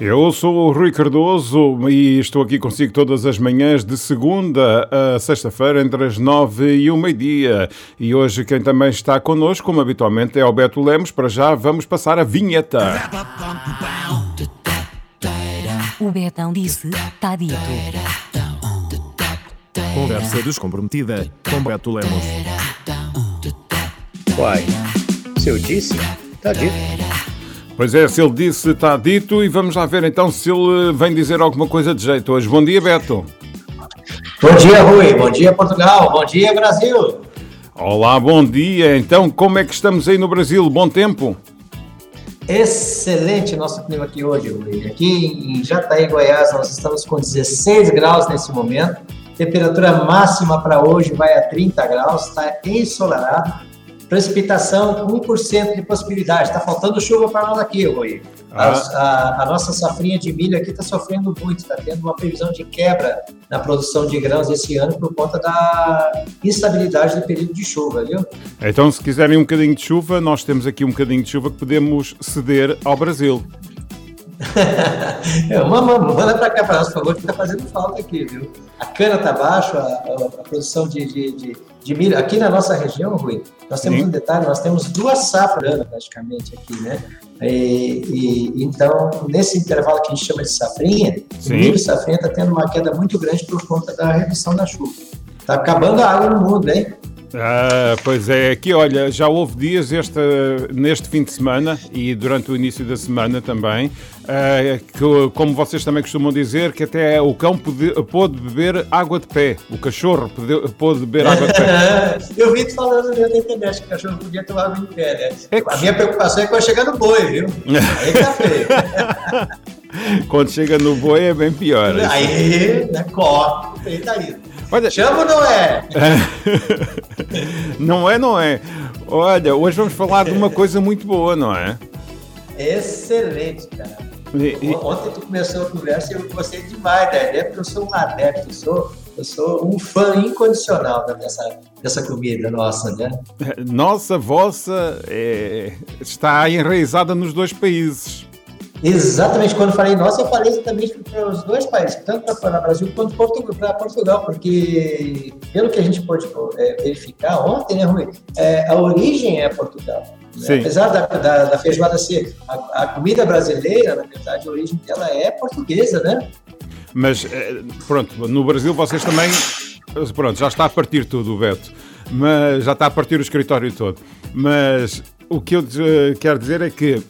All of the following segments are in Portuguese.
Eu sou o Rui Cardoso e estou aqui consigo todas as manhãs de segunda a sexta-feira entre as nove e o meio-dia. E hoje quem também está connosco, como habitualmente, é o Beto Lemos. Para já vamos passar a vinheta. O Betão disse, está dito. Conversa descomprometida com Beto Lemos. Uai, se eu disse, tá dito. Pois é, se ele disse, está dito. E vamos lá ver então se ele vem dizer alguma coisa de jeito hoje. Bom dia, Beto. Bom dia, Rui. Bom dia, Portugal. Bom dia, Brasil. Olá, bom dia. Então, como é que estamos aí no Brasil? Bom tempo? Excelente nosso clima aqui hoje, Rui. Aqui em Jataí, Goiás, nós estamos com 16 graus nesse momento. Temperatura máxima para hoje vai a 30 graus, está ensolarado. Precipitação, 1% de possibilidade. Está faltando chuva para nós aqui, Rui. A, a, a, nossa safrinha de milho aqui está sofrendo muito, está tendo uma previsão de quebra na produção de grãos esse ano por conta da instabilidade do período de chuva, viu? Então, se quiserem um bocadinho de chuva, nós temos aqui um bocadinho de chuva que podemos ceder ao Brasil. manda, manda para cá para nós, por favor, que está fazendo falta aqui, viu? A cana está baixa, a, a, produção de, de, de, de, milho. Aqui na nossa região, Rui, nós temos Sim. um detalhe, nós temos duas safras praticamente aqui, né? E, e, então, nesse intervalo que a gente chama de safrinha, Sim. o milho safrinha está tendo uma queda muito grande por conta da redução da chuva. Está acabando a água no mundo, hein? Ah, pois é, aqui olha, já houve dias este, neste fim de semana e durante o início da semana também, ah, que, como vocês também costumam dizer, que até o cão pode, pôde beber água de pé, o cachorro pode, pôde beber água de pé. Eu vi te falando na internet que o cachorro podia tomar água de pé, né? É que... A minha preocupação é quando chega no boi, viu? Aí tá feio. quando chega no boi é bem pior. Aí, né, corre, aí tá indo. Olha, Chama ou não é? não é, não é. Olha, hoje vamos falar de uma coisa muito boa, não é? Excelente, cara. E, e... Ontem tu começou a conversa e eu gostei demais da ideia, porque eu sou um adepto, eu sou, eu sou um fã incondicional dessa, dessa comida nossa, né? Nossa, vossa, é, está enraizada nos dois países. Exatamente, quando eu falei nossa, eu falei exatamente para os dois países, tanto para o Brasil quanto para Portugal, porque pelo que a gente pôde é, verificar ontem, né, Rui, é, a origem é Portugal. Né? Apesar da, da, da, feijoada ser a, a, comida brasileira, na verdade, a origem dela é portuguesa, né? Mas, é, pronto, no Brasil vocês também, pronto, já está a partir tudo, Beto, mas já está a partir o escritório todo. Mas o que eu quero dizer é que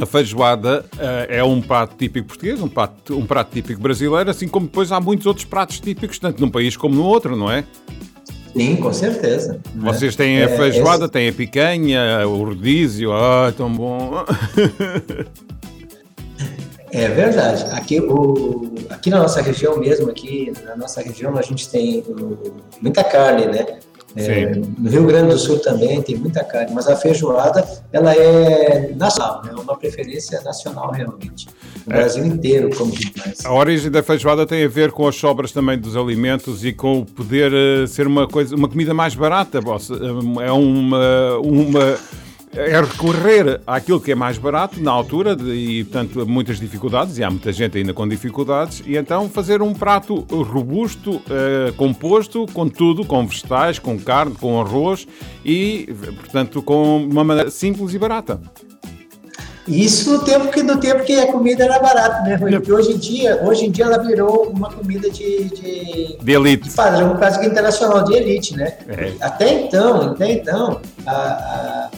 a feijoada uh, é um prato típico português, um prato, um prato típico brasileiro, assim como depois há muitos outros pratos típicos, tanto num país como no outro, não é? Sim, com certeza. Vocês têm a é, feijoada, têm a picanha, o rodízio, ah, tão bom. É verdade. Aqui, o, aqui na nossa região mesmo, aqui na nossa região, a gente tem muita carne, né? É, no Rio Grande do Sul também tem muita carne, mas a feijoada ela é nacional, é uma preferência nacional realmente. No é. Brasil inteiro, como diz A origem da feijoada tem a ver com as sobras também dos alimentos e com o poder uh, ser uma coisa, uma comida mais barata. É uma, uma é recorrer àquilo que é mais barato na altura de, e, portanto, muitas dificuldades, e há muita gente ainda com dificuldades, e então fazer um prato robusto, uh, composto, com tudo, com vegetais, com carne, com arroz e, portanto, com uma maneira simples e barata. Isso no tempo que no tempo que a comida era barata, né? Porque hoje em dia, hoje em dia ela virou uma comida de, de, de elite. De padrão quase que internacional de elite, né? É. Até então, até então, a, a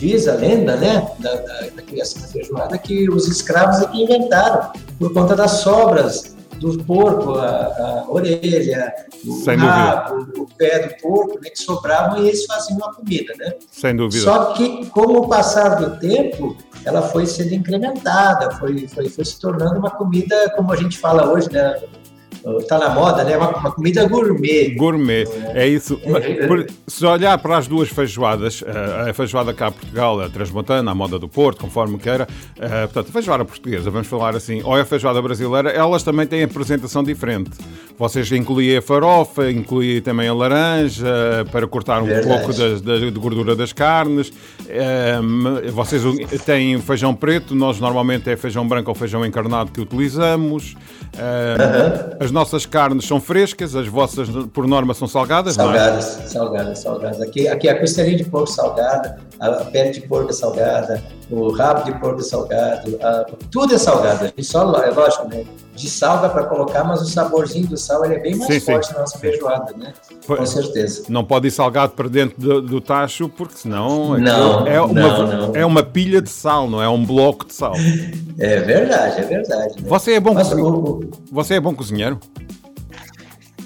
diz a lenda, né, da, da, da criação da feijoada, que os escravos aqui inventaram, por conta das sobras do porco, a, a orelha, o Sem rabo, dúvida. o pé do porco, né, que sobravam e eles faziam a comida, né? Sem dúvida. Só que, com o passar do tempo, ela foi sendo incrementada, foi, foi, foi se tornando uma comida, como a gente fala hoje, né? Está na moda, né? Uma, uma comida gourmet. Gourmet, é isso. Por- Se olhar para as duas feijoadas, eh, a feijoada cá a Portugal, a transmontana, a moda do Porto, conforme queira, eh, portanto, a feijoada portuguesa, vamos falar assim, ou a feijoada brasileira, elas também têm apresentação diferente. Vocês incluem a farofa, incluem também a laranja, para cortar um Verdade. pouco das- da, de gordura das carnes. Eh, vocês têm feijão preto, nós normalmente é feijão branco ou feijão encarnado que utilizamos. As nossas carnes são frescas, as vossas, por norma, são salgadas, é? Salgadas, salgadas, salgadas. Aqui, aqui a costelinha de porco salgada, a pele de porco é salgada, o rabo de porco é salgado, a- tudo é salgado. A gente só, é lógico, né? De salga para colocar, mas o saborzinho do sal é bem mais Sim, sim. forte na nossa feijoada, né? Foi- Com certeza. Não pode ir salgado para dentro do, do tacho, porque senão Não, é, uma, não, não. é uma pilha de sal, não é um bloco de sal. É verdade, é verdade. né? Você é bom, Mas o- Você é bom cozinheiro?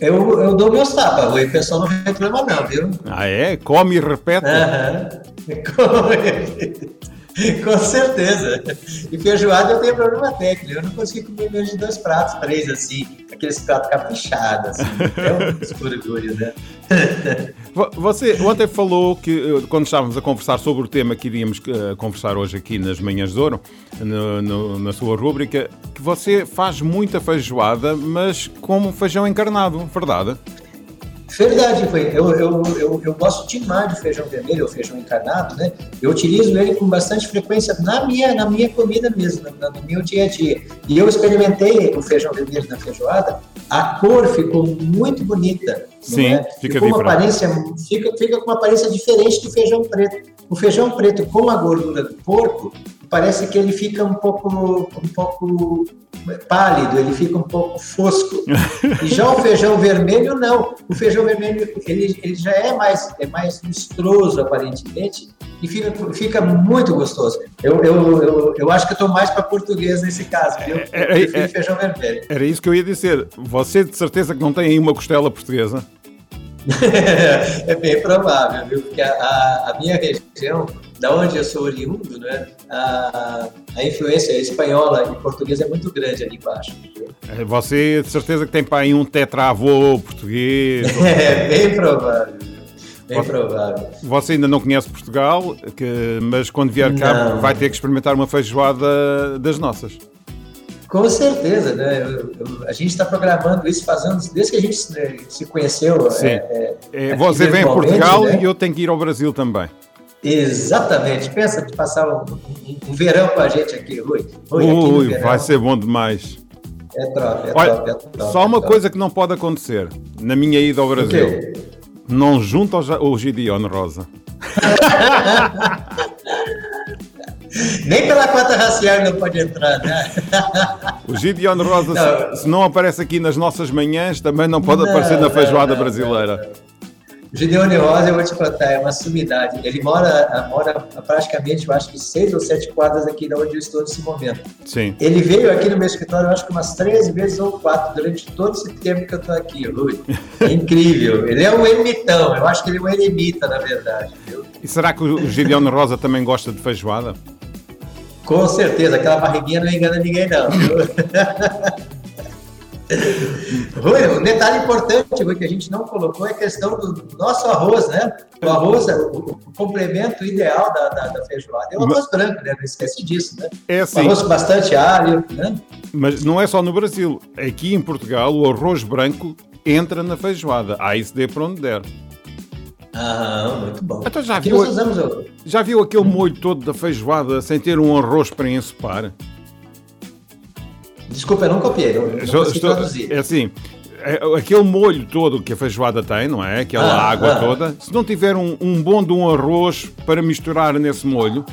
Eu, eu dou meus tapas, o pessoal não reclama não, viu? Ah, é? Come e repete? Aham. Com... Com certeza. E feijoada eu tenho problema técnico. Eu não consigo comer menos de dois pratos, três assim, aqueles pratos caprichados. Assim. É um escurugulho, né? Vo- Você ontem falou que, eh, quando estávamos a conversar sobre o tema que iríamos eh, conversar hoje aqui nas Manhãs de Ouro, no- no- na sua rúbrica, que você faz muita feijoada, mas como feijão encarnado, verdade? Verdade, foi. Eu, eu, eu, eu gosto demais de feijão vermelho ou feijão encarnado, né? Eu utilizo ele com bastante frequência na minha, na minha comida mesmo, no, no meu dia a dia. E eu experimentei o feijão vermelho na feijoada, a cor ficou muito bonita. Sim, é? fica Ficou diferente. aparência, fica, fica com uma aparência diferente do feijão preto. O feijão preto com a gordura do porco, parece que ele fica um pouco, um pouco pálido, ele fica um pouco fosco. E já o feijão vermelho, não. O feijão vermelho, ele, ele já é mais, é mais lustroso, aparentemente, e fica, fica muito gostoso. Eu, eu, eu, eu acho que eu estou mais para português nesse caso, viu? Eu É, é, é. feijão vermelho. Era isso que eu ia dizer. Você de certeza que não tem aí uma costela portuguesa? é bem provável, viu? Porque a, a, a minha região, da onde eu sou oriundo, né? A, a influência espanhola e portuguesa é muito grande ali embaixo. Eh, Você de certeza que tem para aí um tetravô português? É bem provável. Bem Posso- provável. Você ainda não conhece Portugal, que- mas quando vier cá vai ter que experimentar uma feijoada das nossas. Com certeza, né? Eu- eu- a gente está programando isso faz anos, desde que a gente se, se conheceu. Sim. é, é, aqui Você vem a Portugal né? e eu tenho que ir ao Brasil também. Exatamente. Pensa de passar um, um- um verão com a gente aqui, Rui. Rui, aqui Ui, verão, vai ser bom demais. É top, é Olha, top, é só uma é coisa que não pode acontecer na minha ida ao O Brasil. quê? Não junta ao Gideon Rosa. Nem pela cota racial não pode entrar, né? O Gideon Rosa, Não. se, se não aparece aqui nas nossas manhãs, também não pode Não, aparecer na feijoada não, brasileira. O Gideone Rosa, eu vou te contar, é uma sumidade. Ele mora, mora praticamente, eu acho que seis ou sete quadras aqui de onde eu estou nesse momento. Sim. Ele veio aqui no meu escritório, eu acho que umas três vezes ou quatro, durante todo esse tempo que eu estou aqui, Rui. É incrível. Ele é um ermitão, eu acho que ele é um eremita, na verdade. Viu? E será que o Gideon Rosa também gosta de feijoada? Com certeza, aquela barriguinha não engana ninguém, não. Rui, um detalhe importante Rui, que a gente não colocou é a questão do nosso arroz, né? O arroz, é o, o complemento ideal da, da, da feijoada é o arroz branco, né? Não esquece disso, né? É O assim, arroz com bastante alho, né? mas não é só no Brasil. Aqui em Portugal, o arroz branco entra na feijoada. Aí se dê para onde der. Ah, muito bom. Então já Aqui viu- o... Já viu aquele molho todo da feijoada sem ter um arroz para ensopar? Desculpa, eu não copiei, não, não Estou- é assim, é, aquele molho todo que a feijoada tem, não é? Aquela Ah, água ah. toda. Se não tiver um, um bom de um arroz para misturar nesse molho,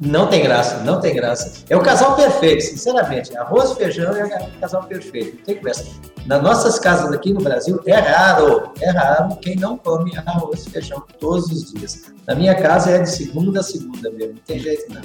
Não tem graça, não tem graça. É o casal perfeito, sinceramente. Arroz feijão é o casal perfeito. Não tem conversa. Nas nossas casas aqui no Brasil, é raro, é raro quem não come arroz e feijão todos os dias. Na minha casa é de segunda a segunda mesmo, não tem jeito não.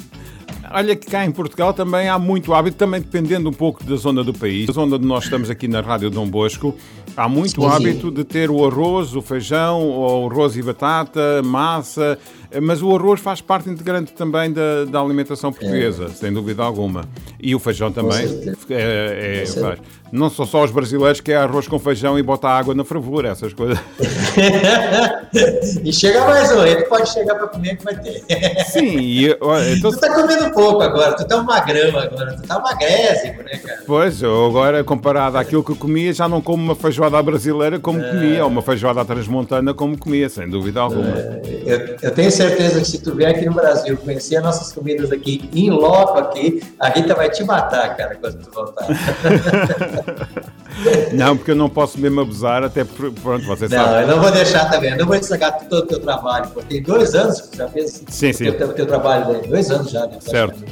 Olha que cá em Portugal também há muito hábito, também dependendo um pouco da zona do país. Na zona onde nós estamos aqui na Rádio Dom Bosco, há muito Sim, sim. hábito de ter o arroz, o feijão, ou arroz e batata, massa. Mas o arroz faz parte integrante também da, da alimentação portuguesa, É. sem dúvida alguma. E o feijão também. É, é- faz. Não são só os brasileiros que é arroz com feijão e bota água na fervura, essas coisas. e chega mais um, ele pode chegar para comer que vai ter. Sim, e, olha, então, Tu tá comendo pouco agora, tu tá um magrão agora, tu tá magrésimo, né, cara? Pois, eu agora, comparado àquilo que eu comia, já não como uma feijoada brasileira como É. comia, ou uma feijoada transmontana como comia, sem dúvida alguma. Eu, eu tenho certeza que se tu vier aqui no Brasil conhecer as nossas comidas aqui, em loco aqui, a Rita vai te matar, cara, quando tu voltar. Não, porque eu não posso mesmo abusar, até pronto, você Não, sabe. eu não vou deixar também, eu não vou estragar todo o teu trabalho, pô. Tem dois anos que já fez Sim, sim. o teu, teu trabalho, né? dois anos já, né, Certo. né?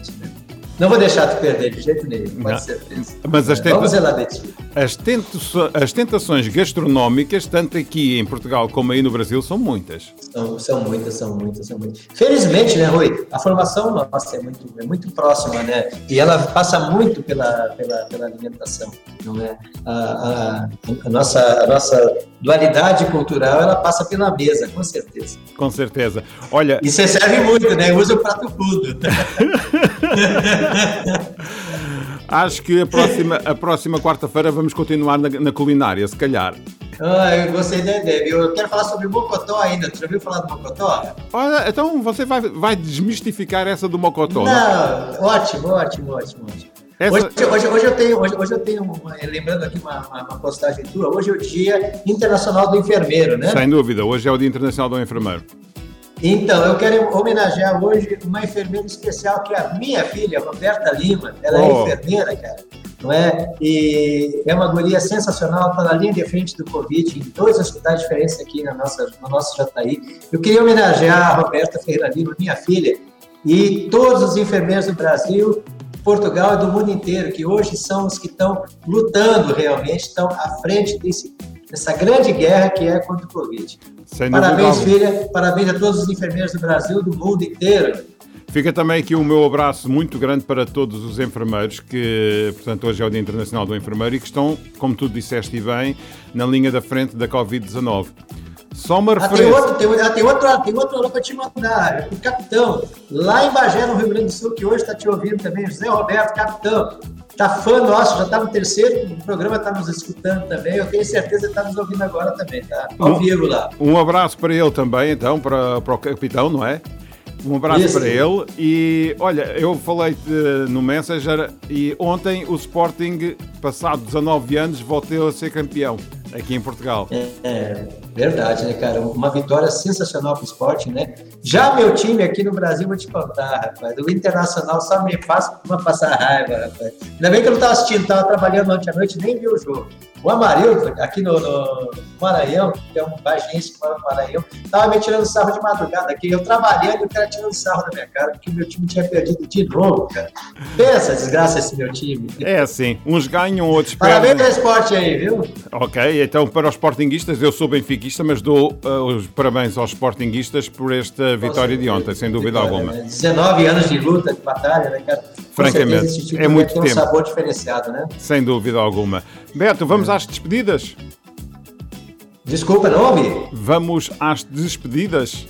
Não vou deixar tu perder de jeito nenhum, pode certeza. Mas as tenta- Vamos de ti. As, tentaço- as tentações gastronómicas, tanto aqui em Portugal como aí no Brasil, são muitas. São, são muitas, são muitas, são muitas. Felizmente, né, Rui? A formação nossa é muito, é muito próxima, né? E ela passa muito pela, pela, pela alimentação, não é? A, a, a nossa, a nossa dualidade cultural, ela passa pela mesa, com certeza. Com certeza. Olha, E você serve muito, né? Usa o prato fundo. acho que a próxima, a próxima quarta-feira vamos continuar na, na culinária, se calhar. Ah, eu gostei da ideia, viu? Eu quero falar sobre mocotó ainda. Tu já ouviu falar do mocotó? Olha, então você vai, vai desmistificar essa do mocotó, não? Não, ótimo, ótimo, ótimo, ótimo. Essa- Hoje, hoje, hoje eu tenho, hoje, hoje eu tenho uma- lembrando aqui uma, uma, uma postagem tua, hoje é o Dia Internacional do Enfermeiro, né? Sem dúvida, hoje é o Dia Internacional do Enfermeiro. Então, eu quero homenagear hoje uma enfermeira especial, que é a minha filha, Roberta Lima. Ela Oh. é enfermeira, cara, não é? E é uma guria sensacional, está na linha de frente do Covid, em dois hospitais diferentes aqui na nossa, no nosso Jataí. Eu queria homenagear a Roberta Ferreira Lima, minha filha, e todos os enfermeiros do Brasil, Portugal e do mundo inteiro, que hoje são os que estão lutando realmente, estão à frente desse, dessa grande guerra que é contra o Covid. Sem Parabéns, filha. Parabéns a todos os enfermeiros do Brasil, do mundo inteiro. Fica também aqui o meu abraço muito grande para todos os enfermeiros, que, portanto, hoje é o Dia Internacional do Enfermeiro e que estão, como tu disseste bem, na linha da frente da Covid-19. Só uma Ah, tem referência. outro, tem, ah, tem outro, tem outro para te mandar. O capitão, lá em Bagé, no Rio Grande do Sul, que hoje está te ouvindo também, José Roberto, capitão. Tá fã nosso, já está no terceiro programa, está nos escutando também. Eu tenho certeza que está nos ouvindo agora também, tá? Ao Um- vivo lá. Um abraço para ele também, então, para, para o capitão, não é? Um abraço Isso. para ele. E olha, eu falei no Messenger e ontem o Sporting, passado 19 anos, voltou a ser campeão aqui em Portugal. É, verdade, né, cara? Uma vitória sensacional para o esporte, né? Já meu time aqui no Brasil, vou te contar, rapaz. O Internacional só me faz uma passar raiva, rapaz. Ainda bem que eu não estava assistindo, estava trabalhando ontem à noite, nem vi o jogo. O Amarildo, aqui no, no Maranhão, que é um bagense que mora no Maranhão, estava me tirando sarro de madrugada aqui. Eu trabalhando e o cara tirando sarro da minha cara, porque meu time tinha perdido de novo, cara. Pensa, desgraça, esse meu time. É assim, uns ganham, outros Parabéns perdem. ao esporte aí, viu? Ok, então para os sportinguistas, eu sou benfiquista, mas dou uh, os parabéns aos sportinguistas por esta vitória de ontem, sem dúvida Vitória, alguma. né? 19 anos de luta, de batalha, né, cara? Francamente, é muito ter tempo. um sabor diferenciado, né? Sem dúvida alguma. Beto, vamos às despedidas? Desculpa, não ouvi? Vamos às despedidas?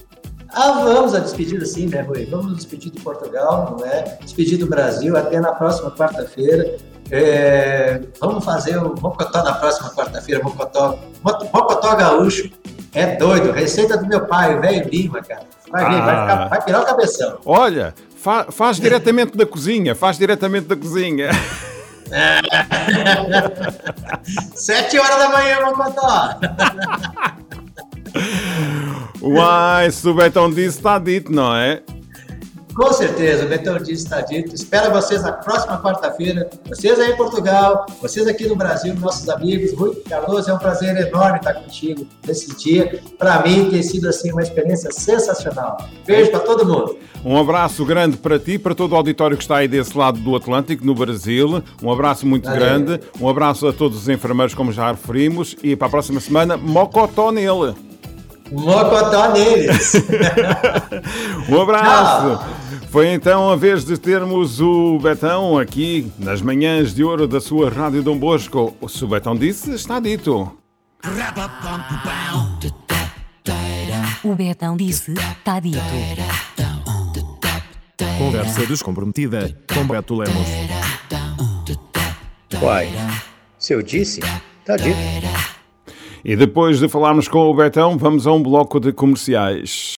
Ah, vamos a despedida sim, né, Rui? Vamos nos despedir de Portugal, não é? Despedir do Brasil até na próxima quarta-feira. É, vamos fazer o Mocotó na próxima quarta-feira, Mocotó, Mo- Mocotó Gaúcho. É doido, receita do meu pai, velho Lima, cara. Vai vir, vai, Ah. ficar, vai pirar o cabeção. Olha, fa- faz diretamente da cozinha, faz diretamente da cozinha. Sete horas da manhã, Mocotó. Uai, se o Betão disse, está dito, não é? Com certeza, o Betão disse está dito. Espero vocês na próxima quarta-feira. Vocês aí em Portugal, vocês aqui no Brasil, nossos amigos. Rui Carlos, é um prazer enorme estar contigo nesse dia. Para mim tem sido assim uma experiência sensacional. Beijo para todo mundo. Um abraço grande para ti, para todo o auditório que está aí desse lado do Atlântico, no Brasil. Um abraço muito Valeu. grande. Um abraço a todos os enfermeiros, como já referimos. E para a próxima semana, mocotó nele. Mocotó neles. Um abraço! Foi então a vez de termos o Betão aqui nas manhãs de ouro da sua Rádio Dom Bosco. Se o Betão disse, está dito. O Betão disse, tá dito. Conversa descomprometida com Beto Lemos. Uai, se eu disse, tá dito. E depois de falarmos com o Betão, vamos a um bloco de comerciais.